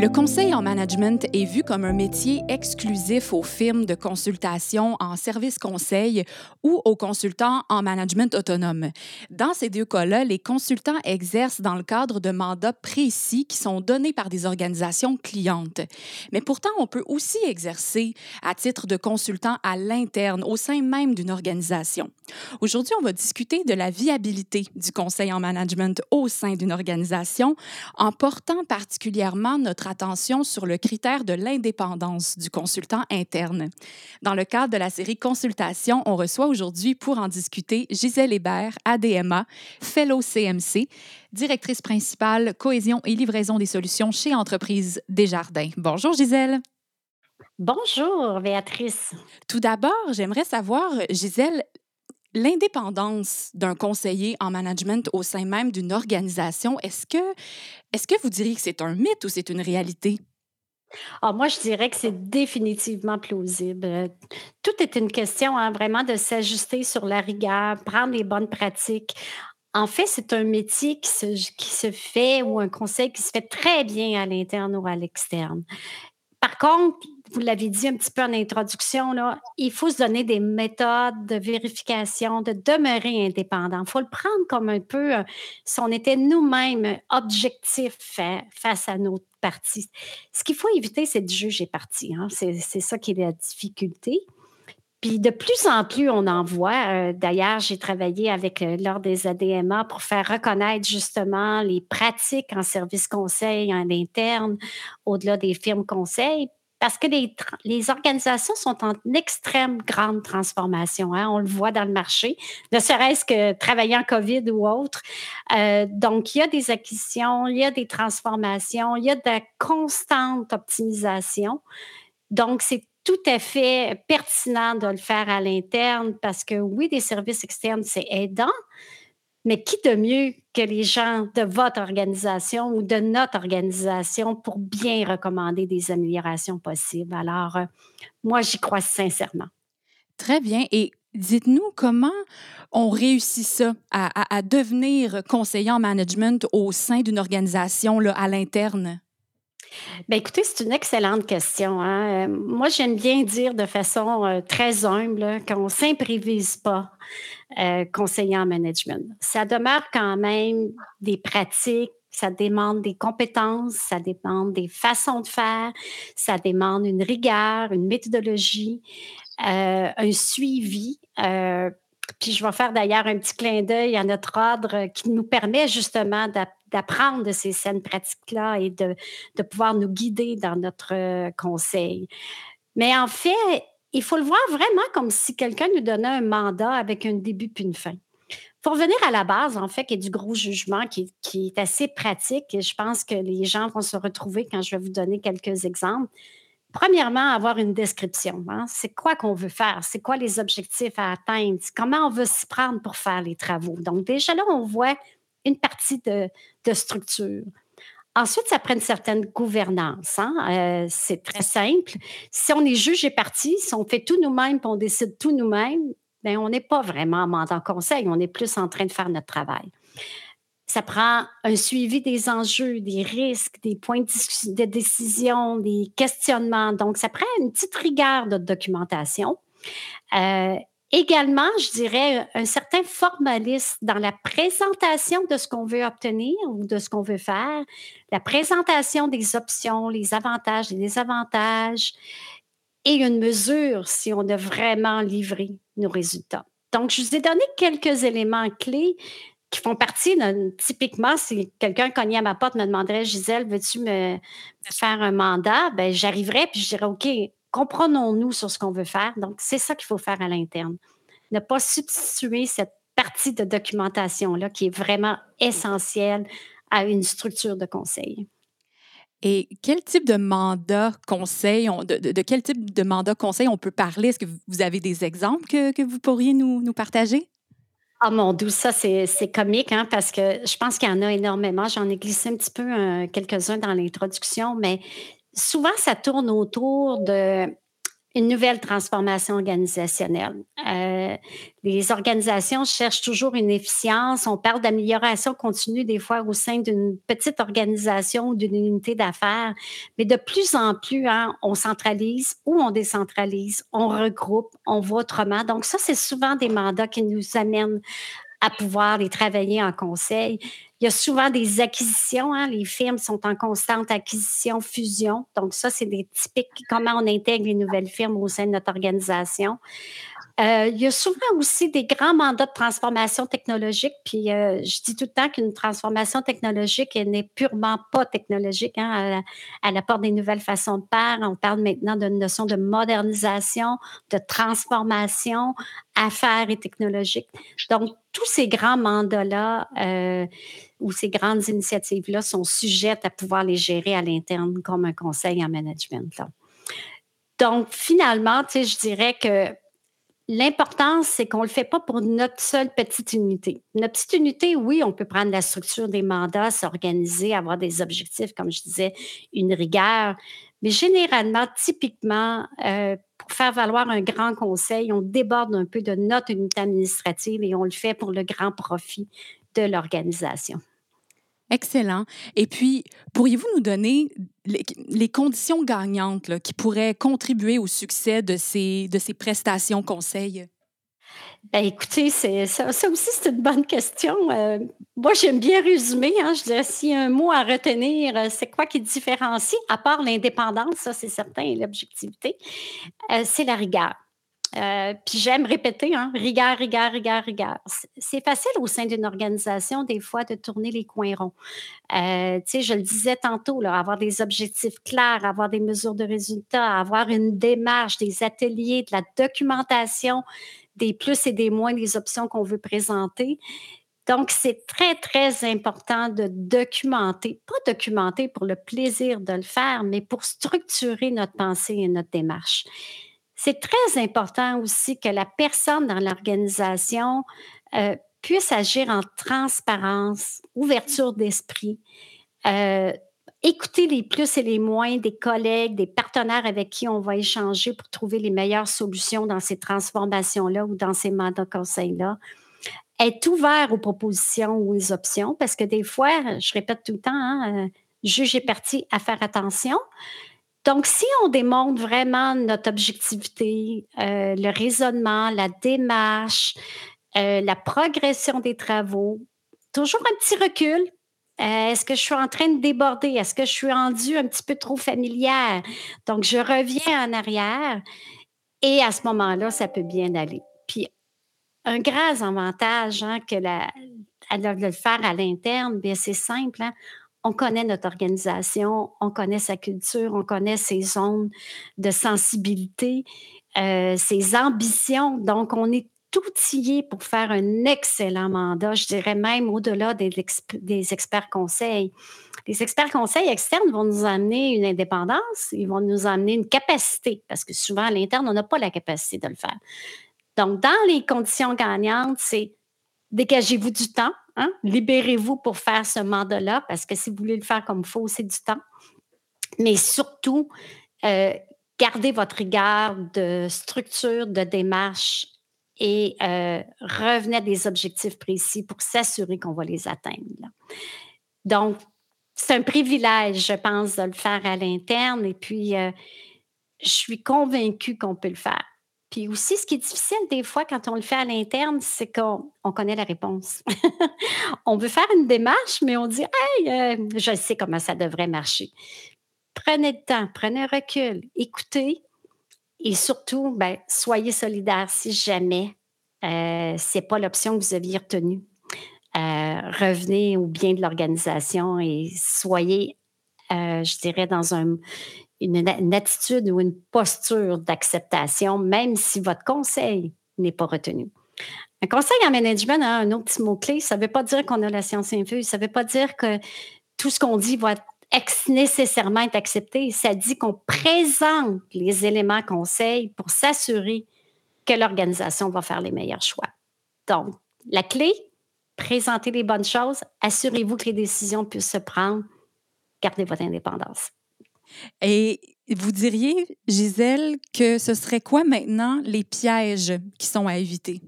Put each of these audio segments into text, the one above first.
Le conseil en management est vu comme un métier exclusif aux firmes de consultation en service conseil ou aux consultants en management autonome. Dans ces deux cas-là, les consultants exercent dans le cadre de mandats précis qui sont donnés par des organisations clientes. Mais pourtant, on peut aussi exercer à titre de consultant à l'interne, au sein même d'une organisation. Aujourd'hui, on va discuter de la viabilité du conseil en management au sein d'une organisation en portant particulièrement notre attention sur le critère de l'indépendance du consultant interne. Dans le cadre de la série Consultation, on reçoit aujourd'hui pour en discuter Gisèle Hébert, ADMA, Fellow CMC, directrice principale cohésion et livraison des solutions chez Entreprise Desjardins. Bonjour Gisèle. Bonjour Béatrice. Tout d'abord, j'aimerais savoir, Gisèle, L'indépendance d'un conseiller en management au sein même d'une organisation, est-ce que, est que vous diriez que c'est un mythe ou c'est une réalité? Ah, moi, je dirais que c'est définitivement plausible. Tout est une question hein, vraiment de s'ajuster sur la rigueur, prendre les bonnes pratiques. En fait, c'est un métier qui se, qui se fait ou un conseil qui se fait très bien à l'interne ou à l'externe. Par contre, vous l'avez dit un petit peu en introduction, il faut se donner des méthodes de vérification, de demeurer indépendant. Il faut le prendre comme un peu euh, si on était nous-mêmes objectifs face à nos parties. Ce qu'il faut éviter, c'est de juger partie. Hein. C'est ça qui est la difficulté. Puis de plus en plus, on en voit. Euh, d'ailleurs, j'ai travaillé avec euh, l'Ordre des ADMA pour faire reconnaître justement les pratiques en service conseil en interne, au-delà des firmes conseils, parce que les, organisations sont en extrême grande transformation. Hein. On le voit dans le marché, ne serait-ce que travailler COVID ou autre. Euh, donc, il y a des acquisitions, il y a des transformations, il y a de la constante optimisation. Donc, c'est tout à fait pertinent de le faire à l'interne parce que oui, des services externes, c'est aidant, mais qui de mieux que les gens de votre organisation ou de notre organisation pour bien recommander des améliorations possibles? Alors, euh, moi, j'y crois sincèrement. Très bien. Et dites-nous comment on réussit ça, à, devenir conseiller en management au sein d'une organisation là, à l'interne? Bien, écoutez, c'est une excellente question. Hein. Euh, moi, j'aime bien dire de façon euh, très humble qu'on ne s'improvise pas euh, conseiller en management. Ça demeure quand même des pratiques, ça demande des compétences, ça demande des façons de faire, ça demande une rigueur, une méthodologie, un suivi. Puis je vais faire d'ailleurs un petit clin d'œil à notre ordre qui nous permet justement d'apprendre de ces scènes pratiques-là et de, pouvoir nous guider dans notre euh, conseil. Mais en fait, il faut le voir vraiment comme si quelqu'un nous donnait un mandat avec un début puis une fin. Pour revenir à la base, en fait, qui est du gros jugement, qui, qui est assez pratique, et je pense que les gens vont se retrouver quand je vais vous donner quelques exemples. Premièrement, avoir une description. Hein. C'est quoi qu'on veut faire? C'est quoi les objectifs à atteindre? Comment on veut s'y prendre pour faire les travaux? Donc, déjà là, on voit une partie de, structure. Ensuite, ça prend une certaine gouvernance. Hein. Euh, c'est très simple. Si on est juge et parti, si on fait tout nous-mêmes on décide tout nous-mêmes, bien, on n'est pas vraiment en conseil, on est plus en train de faire notre travail. Ça prend un suivi des enjeux, des risques, des points de décision, des questionnements. Donc, ça prend une petite rigueur de documentation. Euh, Également, je dirais un certain formalisme dans la présentation de ce qu'on veut obtenir ou de ce qu'on veut faire, la présentation des options, les avantages, les désavantages et une mesure si on a vraiment livré nos résultats. Donc, je vous ai donné quelques éléments clés qui font partie, de, typiquement, si quelqu'un cognait à ma porte me demanderait, Gisèle, veux-tu me, faire un mandat? Ben, j'arriverais puis je dirais, OK, comprenons-nous sur ce qu'on veut faire. Donc, c'est ça qu'il faut faire à l'interne. Ne pas substituer cette partie de documentation-là qui est vraiment essentielle à une structure de conseil. Et quel type de mandat conseil, de, quel type de mandat conseil on peut parler? Est-ce que vous avez des exemples que, vous pourriez nous, nous partager? Ah mon doux, ça c'est comique hein, parce que je pense qu'il y en a énormément. J'en ai glissé un petit peu quelques-uns dans l'introduction, mais souvent, ça tourne autour de une nouvelle transformation organisationnelle. Euh, les organisations cherchent toujours une efficience. On parle d'amélioration continue des fois au sein d'une petite organisation ou d'une unité d'affaires, mais de plus en plus, hein, on centralise ou on décentralise, on regroupe, on voit autrement. Donc ça, c'est souvent des mandats qui nous amènent à pouvoir les travailler en conseil. Il y a souvent des acquisitions. Hein. Les firmes sont en constante acquisition, fusion. Donc, ça, c'est des typiques comment on intègre les nouvelles firmes au sein de notre organisation. Euh, il y a souvent aussi des grands mandats de transformation technologique. Puis euh, je dis tout le temps qu'une transformation technologique, n'est purement pas technologique. Hein, elle, apporte des nouvelles façons de faire. On parle maintenant d'une notion de modernisation, de transformation, affaires et technologique. Donc, tous ces grands mandats-là euh, ou ces grandes initiatives-là sont sujettes à pouvoir les gérer à l'interne comme un conseil en management. Donc, finalement, je dirais que L'important, c'est qu'on ne le fait pas pour notre seule petite unité. Notre petite unité, oui, on peut prendre la structure des mandats, s'organiser, avoir des objectifs, comme je disais, une rigueur. Mais généralement, typiquement, euh, pour faire valoir un grand conseil, on déborde un peu de notre unité administrative et on le fait pour le grand profit de l'organisation. Excellent. Et puis, pourriez-vous nous donner les, conditions gagnantes qui pourraient contribuer au succès de ces, prestations conseils? Ben écoutez, ça, ça, aussi, c'est une bonne question. Euh, moi, j'aime bien résumer. Hein, je dirais, a un mot à retenir, euh, c'est quoi qui différencie, à part l'indépendance, ça c'est certain, et l'objectivité, euh, c'est la rigueur. Euh, puis j'aime répéter, hein, rigueur, rigueur, rigueur, rigueur. C'est facile au sein d'une organisation, des fois, de tourner les coins ronds. Euh, tu sais, je le disais tantôt, avoir des objectifs clairs, avoir des mesures de résultats, avoir une démarche, des ateliers, de la documentation, des plus et des moins des options qu'on veut présenter. Donc, c'est très, très important de documenter, pas documenter pour le plaisir de le faire, mais pour structurer notre pensée et notre démarche. C'est très important aussi que la personne dans l'organisation euh, puisse agir en transparence, ouverture d'esprit, euh, écouter les plus et les moins des collègues, des partenaires avec qui on va échanger pour trouver les meilleures solutions dans ces transformations-là ou dans ces mandats conseils-là. Être ouvert aux propositions ou aux options, parce que des fois, je répète tout le temps, hein, euh, juge est parti à faire attention. Donc, si on démontre vraiment notre objectivité, euh, le raisonnement, la démarche, euh, la progression des travaux, toujours un petit recul. Euh, est-ce que je suis en train de déborder? Est-ce que je suis rendue un petit peu trop familière? Donc, je reviens en arrière et à ce moment-là, ça peut bien aller. Puis, un grand avantage hein, que la, le faire à l'interne, c'est simple. Hein on connaît notre organisation, on connaît sa culture, on connaît ses zones de sensibilité, euh, ses ambitions. Donc, on est outillé pour faire un excellent mandat, je dirais même au-delà des, des, experts conseils. Les experts conseils externes vont nous amener une indépendance, ils vont nous amener une capacité, parce que souvent à l'interne, on n'a pas la capacité de le faire. Donc, dans les conditions gagnantes, c'est dégagez-vous du temps, Hein? Libérez-vous pour faire ce mandat-là, parce que si vous voulez le faire comme il faut, c'est du temps. Mais surtout, euh, gardez votre rigueur de structure, de démarche et euh, revenez à des objectifs précis pour s'assurer qu'on va les atteindre. Donc, c'est un privilège, je pense, de le faire à l'interne et puis euh, je suis convaincue qu'on peut le faire. Puis aussi, ce qui est difficile des fois quand on le fait à l'interne, c'est qu'on connaît la réponse. on veut faire une démarche, mais on dit Hey, euh, je sais comment ça devrait marcher. Prenez le temps, prenez un recul, écoutez et surtout, ben, soyez solidaires si jamais euh, ce n'est pas l'option que vous aviez retenue. Euh, revenez au bien de l'organisation et soyez, je dirais, dans un, une, attitude ou une posture d'acceptation, même si votre conseil n'est pas retenu. Un conseil en management, hein, un autre petit mot-clé, ça ne veut pas dire qu'on a la science infuse, ça ne veut pas dire que tout ce qu'on dit va nécessairement être accepté. Ça dit qu'on présente les éléments conseils pour s'assurer que l'organisation va faire les meilleurs choix. Donc, la clé, présentez les bonnes choses, assurez-vous que les décisions puissent se prendre, gardez votre indépendance. Et vous diriez, Gisèle, que ce serait quoi maintenant les pièges qui sont à éviter?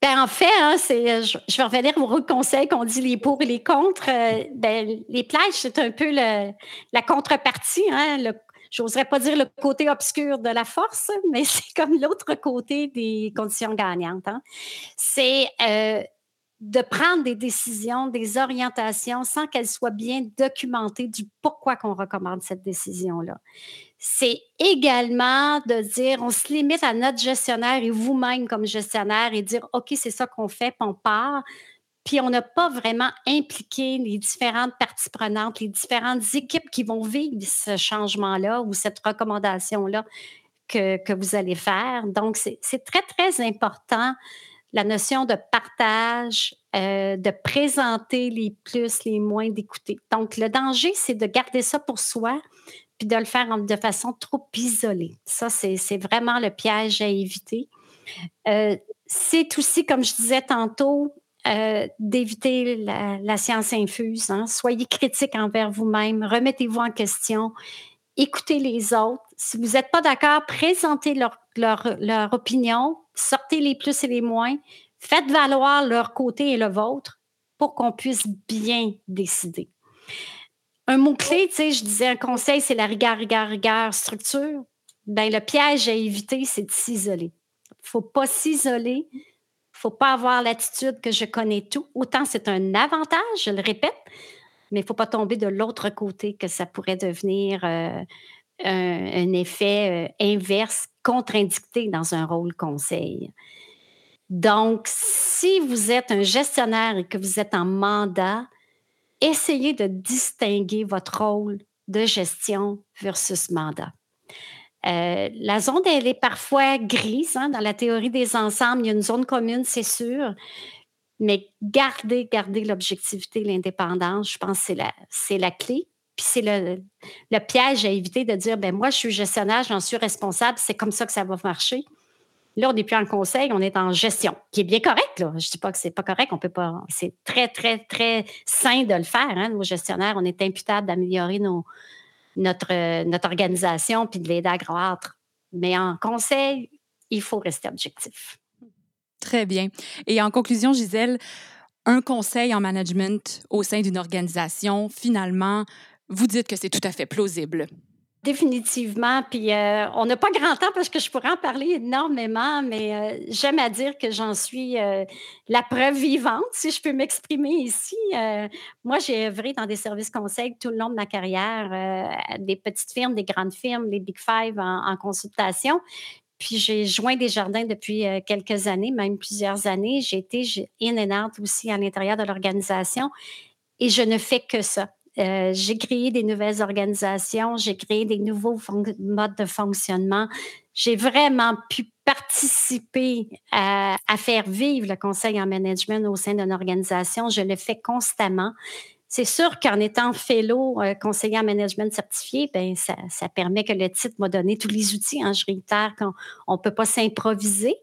Ben, en fait, hein, je, vais revenir au conseil qu'on dit les pour et les contre. Euh, ben, les pièges, c'est un peu la contrepartie, hein, le, j'oserais pas dire le côté obscur de la force, mais c'est comme l'autre côté des conditions gagnantes. Hein. C'est euh, de prendre des décisions, des orientations sans qu'elles soient bien documentées du pourquoi qu'on recommande cette décision-là. C'est également de dire, on se limite à notre gestionnaire et vous-même comme gestionnaire et dire, OK, c'est ça qu'on fait, puis on part. Puis on n'a pas vraiment impliqué les différentes parties prenantes, les différentes équipes qui vont vivre ce changement-là ou cette recommandation-là que, que vous allez faire. Donc, c'est très, très important la notion de partage, euh, de présenter les plus, les moins, d'écouter. Donc, le danger, c'est de garder ça pour soi, puis de le faire de façon trop isolée. Ça, c'est vraiment le piège à éviter. Euh, c'est aussi, comme je disais tantôt, euh, d'éviter la, science infuse. Hein. Soyez critique envers vous-même, remettez-vous en question, écoutez les autres. Si vous n'êtes pas d'accord, présentez leur, leur, opinion, sortez les plus et les moins, faites valoir leur côté et le vôtre pour qu'on puisse bien décider. Un mot-clé, tu sais, je disais un conseil, c'est la rigueur, rigueur, rigueur, structure. Ben, le piège à éviter, c'est de s'isoler. Il ne faut pas s'isoler. Il ne faut pas avoir l'attitude que je connais tout. Autant c'est un avantage, je le répète, mais il ne faut pas tomber de l'autre côté que ça pourrait devenir euh, un, effet euh, inverse, contre-indiqué dans un rôle conseil. Donc, si vous êtes un gestionnaire et que vous êtes en mandat, essayez de distinguer votre rôle de gestion versus mandat. Euh, la zone, elle est parfois grise. Hein, dans la théorie des ensembles, il y a une zone commune, c'est sûr. Mais gardez, gardez l'objectivité, l'indépendance, je pense que c'est la, c'est la clé. Puis c'est le, piège à éviter de dire, ben moi, je suis gestionnaire, j'en suis responsable, c'est comme ça que ça va marcher. Là, on n'est plus en conseil, on est en gestion, qui est bien correct. Là. Je ne dis pas que c'est pas correct, on peut pas. C'est très, très, très sain de le faire. Hein, nos gestionnaires, on est imputable d'améliorer notre, notre organisation puis de l'aider à croître. Mais en conseil, il faut rester objectif. Très bien. Et en conclusion, Gisèle, un conseil en management au sein d'une organisation, finalement, vous dites que c'est tout à fait plausible. Définitivement. Puis euh, on n'a pas grand temps parce que je pourrais en parler énormément, mais euh, j'aime à dire que j'en suis euh, la preuve vivante, si je peux m'exprimer ici. moi, j'ai œuvré dans des services conseils tout le long de ma carrière, des petites firmes, des grandes firmes, les Big Five en, consultation. Puis j'ai joint des jardins depuis quelques années, même plusieurs années. J'ai été in and out aussi à l'intérieur de l'organisation et je ne fais que ça. Euh, j'ai créé des nouvelles organisations, j'ai créé des nouveaux modes de fonctionnement. J'ai vraiment pu participer à, faire vivre le conseil en management au sein d'une organisation. Je le fais constamment. C'est sûr qu'en étant fellow euh, conseiller en management certifié, ben ça, permet que le titre m'a donné tous les outils. Hein, je réitère qu'on ne peut pas s'improviser,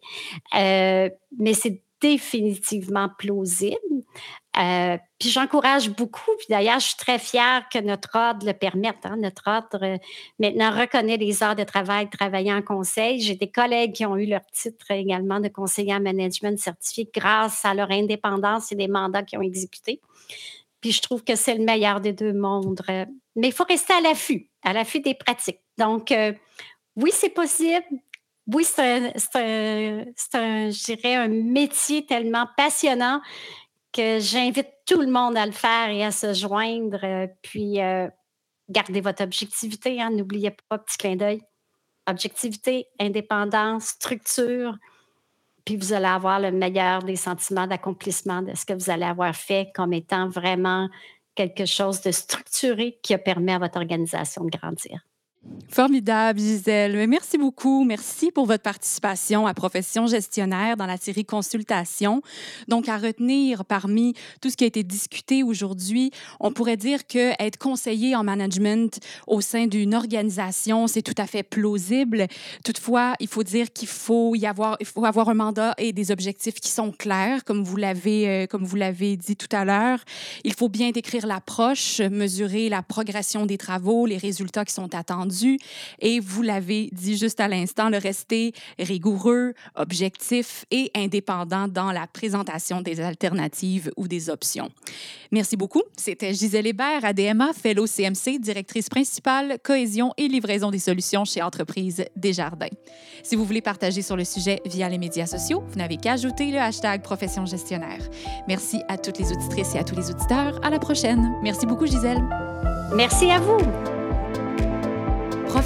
euh, mais c'est définitivement plausible. Euh, puis j'encourage beaucoup, puis d'ailleurs, je suis très fière que notre ordre le permette. Hein. Notre ordre euh, maintenant reconnaît les heures de travail travaillées en conseil. J'ai des collègues qui ont eu leur titre également de conseiller en management certifié grâce à leur indépendance et des mandats qu'ils ont exécutés. Puis je trouve que c'est le meilleur des deux mondes. Mais il faut rester à l'affût, à l'affût des pratiques. Donc, euh, oui, c'est possible. Oui, c'est un, un, un métier tellement passionnant que j'invite tout le monde à le faire et à se joindre. Euh, puis, euh, gardez votre objectivité. Hein, N'oubliez pas, petit clin d'œil. Objectivité, indépendance, structure. Puis, vous allez avoir le meilleur des sentiments d'accomplissement de ce que vous allez avoir fait comme étant vraiment quelque chose de structuré qui a permis à votre organisation de grandir. Formidable, Gisèle. Merci beaucoup. Merci pour votre participation à Profession gestionnaire dans la série Consultation. Donc, à retenir parmi tout ce qui a été discuté aujourd'hui, on pourrait dire que être conseiller en management au sein d'une organisation, c'est tout à fait plausible. Toutefois, il faut dire qu'il faut y avoir, il faut avoir un mandat et des objectifs qui sont clairs, comme vous l'avez, euh, comme vous l'avez dit tout à l'heure. Il faut bien décrire l'approche, mesurer la progression des travaux, les résultats qui sont attendus et vous l'avez dit juste à l'instant, le rester rigoureux, objectif et indépendant dans la présentation des alternatives ou des options. Merci beaucoup. C'était Gisèle Hébert, ADMA, Fellow CMC, directrice principale, cohésion et livraison des solutions chez Entreprise Desjardins. Si vous voulez partager sur le sujet via les médias sociaux, vous n'avez qu'à ajouter le hashtag Profession gestionnaire. Merci à toutes les auditrices et à tous les auditeurs. À la prochaine. Merci beaucoup, Gisèle. Merci à vous.